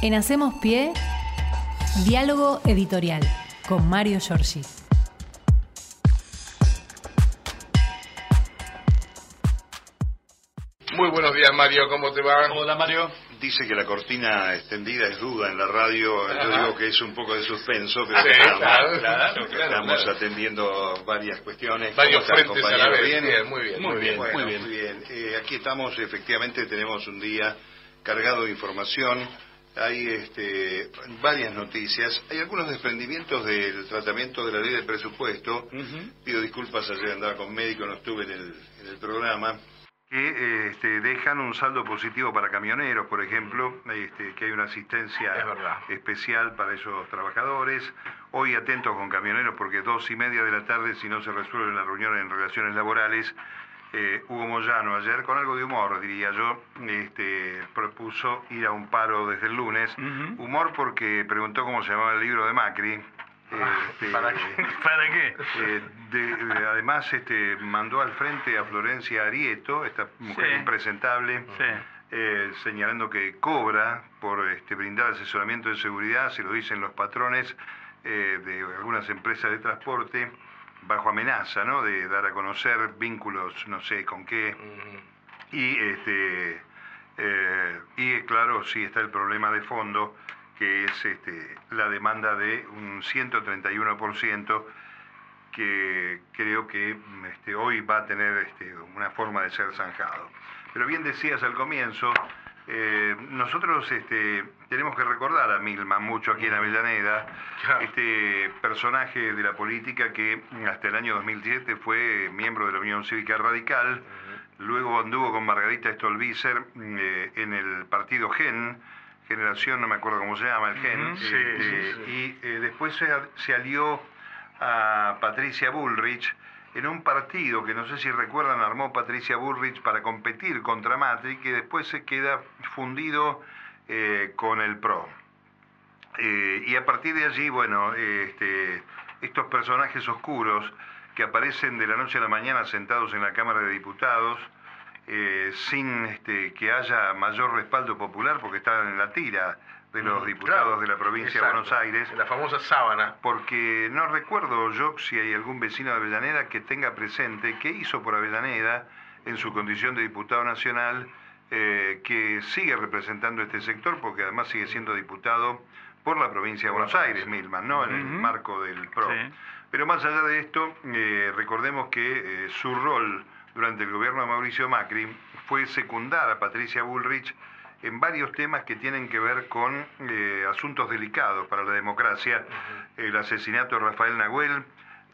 En Hacemos Pie, diálogo editorial con Mario Giorgi. Muy buenos días, Mario, ¿cómo te va? Hola, Mario. Dice que la cortina extendida es duda en la radio, yo digo que es un poco de suspenso, pero Sí, estamos, claro, claro, claro, estamos claro. atendiendo varias cuestiones. Varios ¿Cómo están, frentes a la vez. ¿Bien? Bien, muy bien, muy bien. Bueno, muy bien. muy bien. Eh, aquí estamos, efectivamente tenemos un día cargado de información. Hay este, varias noticias. Hay algunos desprendimientos del tratamiento de la ley del presupuesto. Pido disculpas, ayer andaba con médico, no estuve en el, en el programa. Que este, dejan un saldo positivo para camioneros, por ejemplo, este, que hay una asistencia Es especial para esos trabajadores. Hoy atentos con camioneros porque dos y media de la tarde, si no se resuelve la reunión en relaciones laborales, eh, Hugo Moyano ayer, con algo de humor, diría yo, este, propuso ir a un paro desde el lunes. Humor porque preguntó cómo se llamaba el libro de Macri. Este, ¿Para qué? ¿Para qué? eh, de- eh, además, este, mandó al frente a Florencia Arieto, esta mujer Sí. impresentable, Sí. eh, señalando que cobra por este, brindar asesoramiento de seguridad, se lo dicen los patrones eh, de algunas empresas de transporte, bajo amenaza, ¿no? De dar a conocer vínculos, no sé con qué. Y, este, eh, y claro, sí está el problema de fondo, que es este, la demanda de un 131% que creo que este, hoy va a tener este, una forma de ser zanjado. Pero bien decías al comienzo, eh, nosotros este, tenemos que recordar a Milman mucho aquí en Avellaneda, Claro. este personaje de la política que hasta el año 2007 fue miembro de la Unión Cívica Radical, luego anduvo con Margarita Stolbizer eh, en el partido GEN, Generación, no me acuerdo cómo se llama, el GEN, sí, este, sí, sí. y eh, después se, se alió a Patricia Bullrich en un partido que no sé si recuerdan armó Patricia Bullrich para competir contra Matri que después se queda fundido eh, con el PRO. Eh, y a partir de allí, bueno, este, estos personajes oscuros que aparecen de la noche a la mañana sentados en la Cámara de Diputados, eh, sin este, que haya mayor respaldo popular, porque están en la tira de los Mm, diputados claro, de la provincia exacto. de Buenos Aires, La famosa sábana. porque no recuerdo yo si hay algún vecino de Avellaneda que tenga presente qué hizo por Avellaneda en su condición de diputado nacional, eh, que sigue representando este sector, porque además sigue siendo diputado por la provincia de Buenos Aires, Milman, ¿no? En el marco del PRO. Sí. Pero más allá de esto, eh, recordemos que eh, su rol durante el gobierno de Mauricio Macri fue secundar a Patricia Bullrich en varios temas que tienen que ver con asuntos delicados para la democracia. El asesinato de Rafael Nahuel,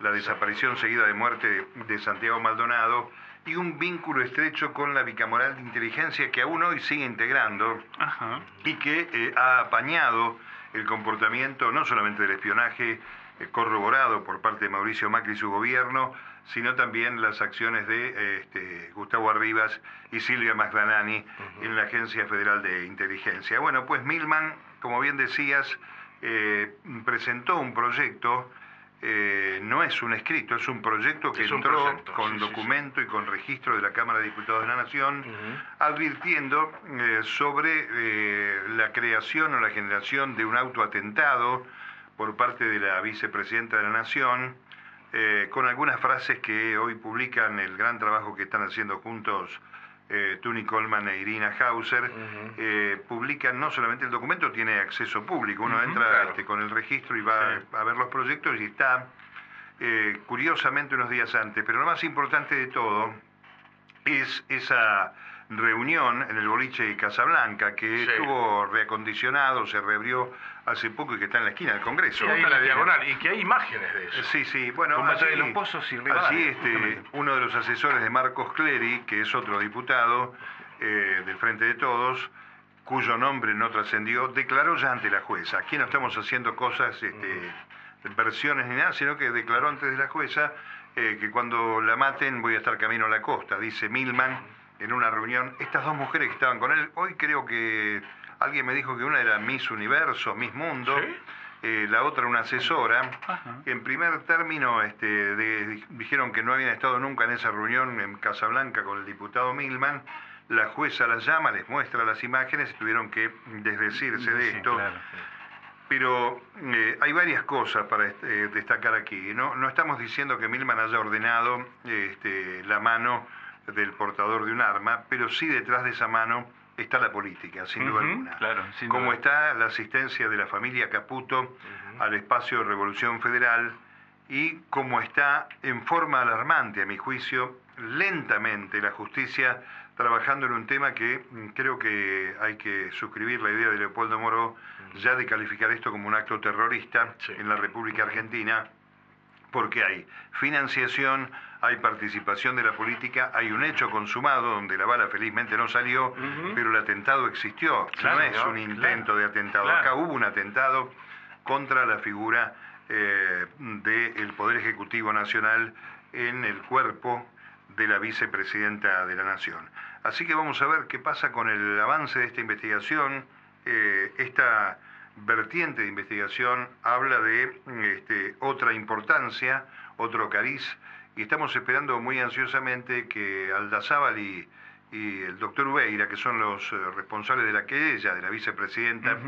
la desaparición seguida de muerte de Santiago Maldonado y un vínculo estrecho con la bicamoral de inteligencia que aún hoy sigue integrando Ajá. y que eh, ha apañado el comportamiento no solamente del espionaje eh, corroborado por parte de Mauricio Macri y su gobierno, sino también las acciones de eh, este, Gustavo Arribas y Silvia Magdanani en la Agencia Federal de Inteligencia. Bueno, pues Milman, como bien decías, eh, presentó un proyecto, eh, no es un escrito, es un proyecto que Es entró proyecto, con sí, sí, sí. documento y con registro de la Cámara de Diputados de la Nación, advirtiendo eh, sobre eh, la creación o la generación de un autoatentado por parte de la vicepresidenta de la Nación, con algunas frases que hoy publican el gran trabajo que están haciendo juntos eh, Tuni Coleman e Irina Hauser, eh, publican no solamente el documento, tiene acceso público, uno entra claro. este, con el registro y va Sí. a ver los proyectos y está eh, curiosamente unos días antes, pero lo más importante de todo es esa reunión en el boliche de Casablanca que Sí. estuvo reacondicionado, se reabrió hace poco y que está en la esquina del Congreso. Sí, ahí en la diagonal. Y que hay imágenes de eso. Sí, sí, bueno, Con Batalla de allí- los Pozos y Rivadavia, allí, este, uno de los asesores de Marcos Clery, que es otro diputado eh, del Frente de Todos, cuyo nombre no trascendió, declaró ya ante la jueza. Aquí no estamos haciendo cosas, este, versiones ni nada, sino que declaró antes de la jueza eh, que cuando la maten voy a estar camino a la costa, dice Milman en una reunión. Estas dos mujeres que estaban con él, hoy creo que alguien me dijo que una era Miss Universo, Miss Mundo, ¿Sí? eh, la otra una asesora. Ajá. En primer término, este, de- dijeron que no habían estado nunca en esa reunión en Casablanca con el diputado Milman. la jueza las llama, les muestra las imágenes y tuvieron que desdecirse de Sí, esto. claro. Pero eh, hay varias cosas para eh, destacar aquí. No, no estamos diciendo que Milman haya ordenado este, la mano del portador de un arma, pero sí detrás de esa mano está la política, sin duda alguna. claro, sin Como duda. está la asistencia de la familia Caputo al espacio de Revolución Federal y como está en forma alarmante, a mi juicio, lentamente la justicia trabajando en un tema que mm, creo que hay que suscribir la idea de Leopoldo Moro ya de calificar esto como un acto terrorista Sí. en la República Argentina porque hay financiación, hay participación de la política, hay un hecho consumado donde la bala felizmente no salió, pero el atentado existió, Claro, no es un intento claro, de atentado. claro. Acá hubo un atentado contra la figura eh, del Poder Ejecutivo Nacional en el cuerpo de la vicepresidenta de la Nación. Así que vamos a ver qué pasa con el avance de esta investigación. Eh, esta vertiente de investigación habla de este, otra importancia, otro cariz, y estamos esperando muy ansiosamente que Aldazábal y, y el doctor Ubeira, que son los eh, responsables de la querella de la vicepresidenta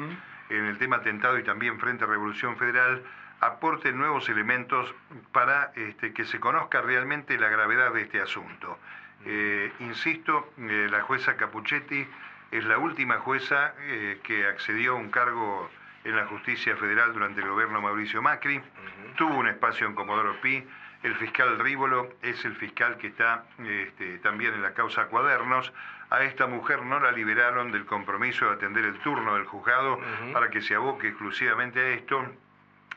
en el tema atentado y también frente a Revolución Federal, aporten nuevos elementos para este, que se conozca realmente la gravedad de este asunto. Eh, insisto, eh, la jueza Capuchetti es la última jueza eh, que accedió a un cargo en la justicia federal durante el gobierno Mauricio Macri. Tuvo un espacio en Comodoro Pi. El fiscal Rívolo es el fiscal que está este, también en la causa Cuadernos. A esta mujer no la liberaron del compromiso de atender el turno del juzgado para que se aboque exclusivamente a esto.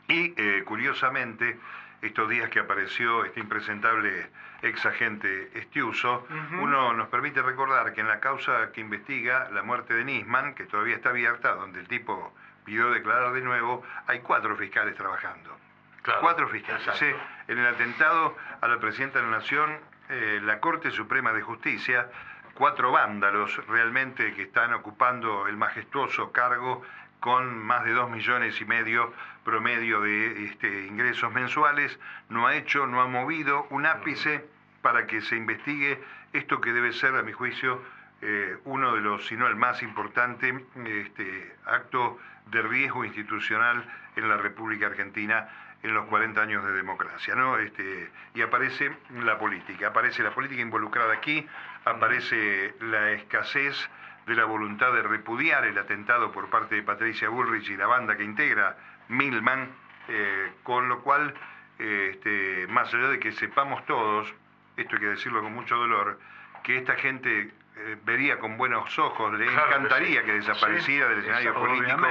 Y eh, curiosamente, estos días que apareció este impresentable ex agente Estiuso, uno nos permite recordar que en la causa que investiga la muerte de Nisman, que todavía está abierta, donde el tipo pidió declarar de nuevo, hay cuatro fiscales trabajando. Claro, Cuatro fiscales. exacto. En el atentado a la presidenta de la Nación, eh, la Corte Suprema de Justicia, cuatro vándalos realmente que están ocupando el majestuoso cargo con más de dos millones y medio promedio de este, ingresos mensuales, no ha hecho, no ha movido un ápice para que se investigue esto que debe ser, a mi juicio, eh, uno de los, si no el más importante, este, acto de riesgo institucional en la República Argentina en los 40 años de democracia, ¿no? Este, y aparece la política, aparece la política involucrada aquí, aparece la escasez de la voluntad de repudiar el atentado por parte de Patricia Bullrich y la banda que integra Milman, eh, con lo cual, eh, este, más allá de que sepamos todos, esto hay que decirlo con mucho dolor, que esta gente eh, vería con buenos ojos, le Claro que encantaría sí. que desapareciera Sí, del escenario político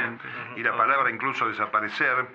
y la palabra incluso desaparecer,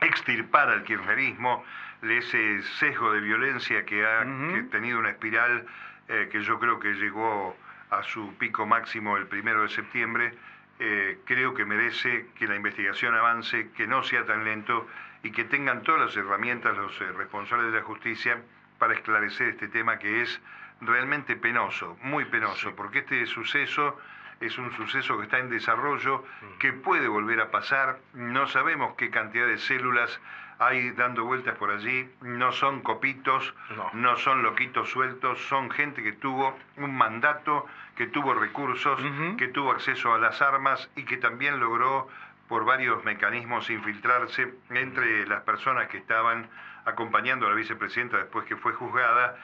extirpar al kirchnerismo, ese sesgo de violencia que ha que tenido una espiral que yo creo que llegó a su pico máximo el primero de septiembre, eh, creo que merece que la investigación avance, que no sea tan lento y que tengan todas las herramientas los eh, responsables de la justicia para esclarecer este tema que es realmente penoso, muy penoso, porque este suceso es un suceso que está en desarrollo, que puede volver a pasar, no sabemos qué cantidad de células hay dando vueltas por allí, no son copitos, No. no son loquitos sueltos, son gente que tuvo un mandato, que tuvo recursos, que tuvo acceso a las armas y que también logró por varios mecanismos infiltrarse entre las personas que estaban acompañando a la vicepresidenta después que fue juzgada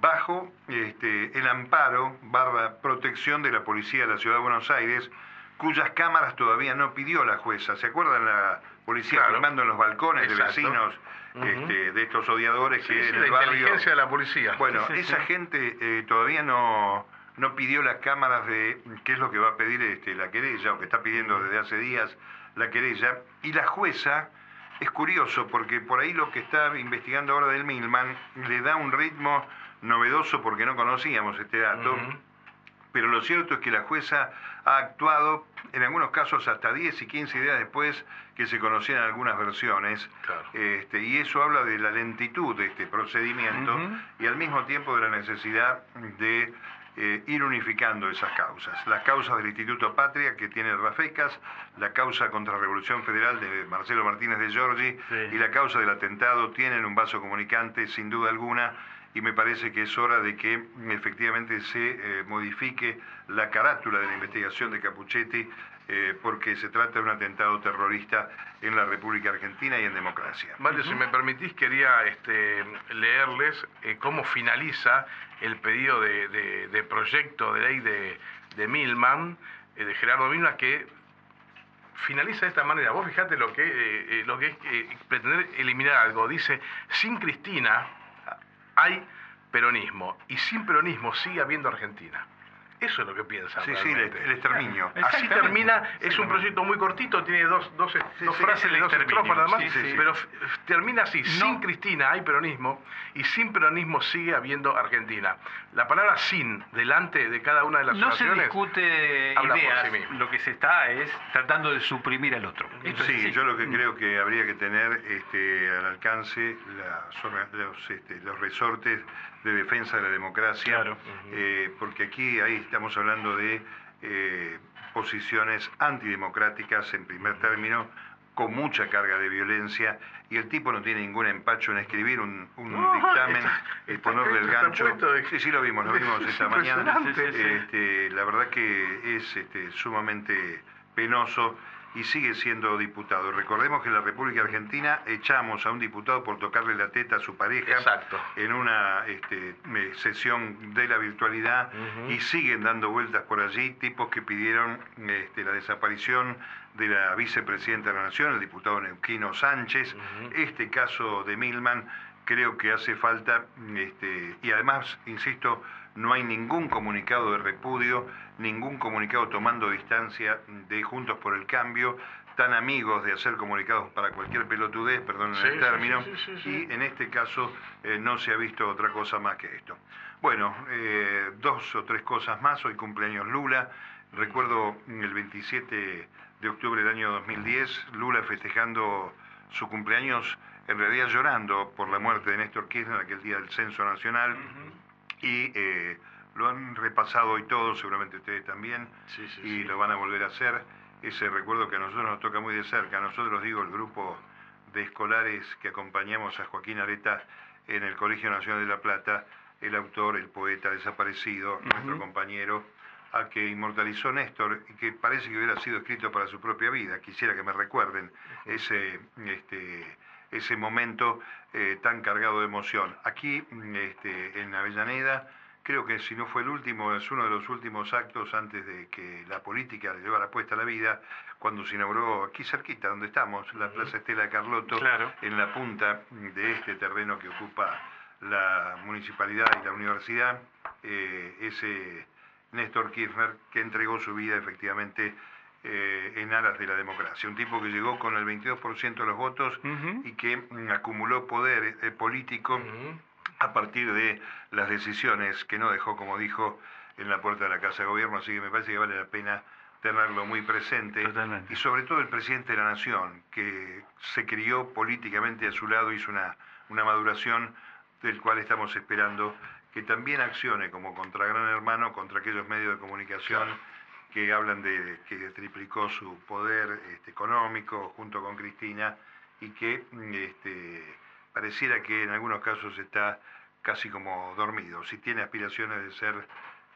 bajo este, el amparo barra protección de la policía de la ciudad de Buenos Aires cuyas cámaras todavía no pidió la jueza. ¿Se acuerdan la policía Claro. filmando en los balcones Exacto. de vecinos este, de estos odiadores Sí, que sí, en la el barrio... inteligencia de la policía. Bueno, Sí, esa gente eh, todavía no, no pidió las cámaras de qué es lo que va a pedir este, la querella, o que está pidiendo desde hace días la querella. Y la jueza, es curioso, porque por ahí lo que está investigando ahora del Milman le da un ritmo novedoso porque no conocíamos este dato. Pero lo cierto es que la jueza ha actuado, en algunos casos hasta 10 y 15 días después que se conocían algunas versiones. Claro. Este, y eso habla de la lentitud de este procedimiento y al mismo tiempo de la necesidad de eh, ir unificando esas causas. Las causas del Instituto Patria, que tiene Rafecas, la causa contra Revolución Federal de Marcelo Martínez de Giorgi Sí. y la causa del atentado tienen un vaso comunicante, sin duda alguna, y me parece que es hora de que efectivamente se eh, modifique la carátula de la investigación de Capuchetti eh, porque se trata de un atentado terrorista en la República Argentina y en democracia. Mario, si me permitís, quería este, leerles eh, cómo finaliza el pedido de, de- de proyecto de ley de, de Milman, eh, de Gerardo Milman, que finaliza de esta manera. Vos fijate lo que, lo que es eh, pretender eliminar algo. Dice, sin Cristina hay peronismo y sin peronismo sigue habiendo Argentina. Eso es lo que piensan. Sí, sí, el, exterminio. Así termina, es Sí, un proyecto muy cortito, tiene dos, dos, dos sí, frases dos exterminio, estrofas nada más, sí, sí, sí. pero termina así, sin Cristina hay peronismo y sin peronismo sigue habiendo Argentina. La palabra sin, delante de cada una de las No se discute habla por ideas, sí mismo. lo que se está es tratando de suprimir al otro. Esto Sí, yo lo que creo que habría que tener este, al alcance los, este, los resortes de defensa de la democracia, Claro. eh, porque aquí ahí estamos hablando de eh, posiciones antidemocráticas en primer término, con mucha carga de violencia, y el tipo no tiene ningún empacho en escribir un, un No, dictamen está- y está ponerle el gancho. de- Sí, sí lo vimos, lo vimos Es esta mañana. Este, la verdad que es este, sumamente penoso y sigue siendo diputado. Recordemos que en la República Argentina echamos a un diputado por tocarle la teta a su pareja Exacto. en una este, sesión de la virtualidad y siguen dando vueltas por allí tipos que pidieron este, la desaparición de la vicepresidenta de la Nación, el diputado Neuquino Sánchez. Este caso de Milman creo que hace falta, este, y además, insisto, no hay ningún comunicado de repudio, ningún comunicado tomando distancia de Juntos por el Cambio, tan amigos de hacer comunicados para cualquier pelotudez, perdón Sí, el término, sí, sí. y en este caso eh, no se ha visto otra cosa más que esto. Bueno, eh, dos o tres cosas más, hoy cumpleaños Lula, recuerdo el 27 de octubre del año 2010, Lula festejando su cumpleaños, en realidad llorando por la muerte de Néstor Kirchner aquel día del censo nacional, y eh, lo han repasado hoy todos, seguramente ustedes también, Sí, sí, y sí. lo van a volver a hacer. Ese recuerdo que a nosotros nos toca muy de cerca. A nosotros, digo, el grupo de escolares que acompañamos a Joaquín Areta en el Colegio Nacional de La Plata, el autor, el poeta desaparecido, nuestro compañero, a que inmortalizó Néstor, y que parece que hubiera sido escrito para su propia vida. Quisiera que me recuerden ese, este, ese momento eh, tan cargado de emoción. Aquí, este, en Avellaneda, creo que si no fue el último, es uno de los últimos actos antes de que la política le llevara puesta la vida, cuando se inauguró aquí cerquita, donde estamos, la Plaza Estela Carlotto, Claro. en la punta de este terreno que ocupa la municipalidad y la universidad, eh, ese Néstor Kirchner que entregó su vida efectivamente eh, en aras de la democracia. Un tipo que llegó con el 22% de los votos y que mm, acumuló poder eh, político a partir de las decisiones que no dejó, como dijo, en la puerta de la Casa de Gobierno, así que me parece que vale la pena tenerlo muy presente. Totalmente. Y sobre todo el presidente de la Nación, que se crió políticamente a su lado, hizo una, una maduración del cual estamos esperando que también accione como contra Gran Hermano, contra aquellos medios de comunicación que hablan de que triplicó su poder este, económico junto con Cristina y que mm, este, pareciera que en algunos casos está casi como dormido. Si tiene aspiraciones de ser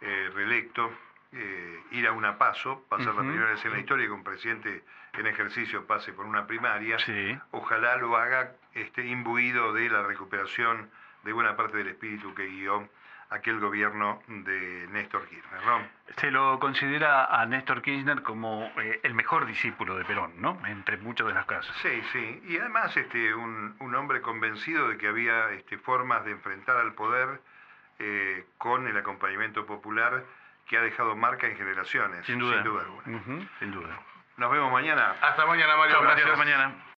eh, reelecto, eh, ir a una paso, pasar la Ujú. primera vez en la historia que un presidente en ejercicio pase por una primaria, Sí. ojalá lo haga este, imbuido de la recuperación de buena parte del espíritu que guió aquel gobierno de Néstor Kirchner. ¿no? Se lo considera a Néstor Kirchner como eh, el mejor discípulo de Perón, ¿no? Entre muchos de los casos. Sí, sí. Y además este, un, un hombre convencido de que había este, formas de enfrentar al poder eh, con el acompañamiento popular que ha dejado marca en generaciones. Sin duda. alguna. Ujú, Sin duda. Nos vemos mañana. Hasta mañana, Mario, Gracias. hasta mañana.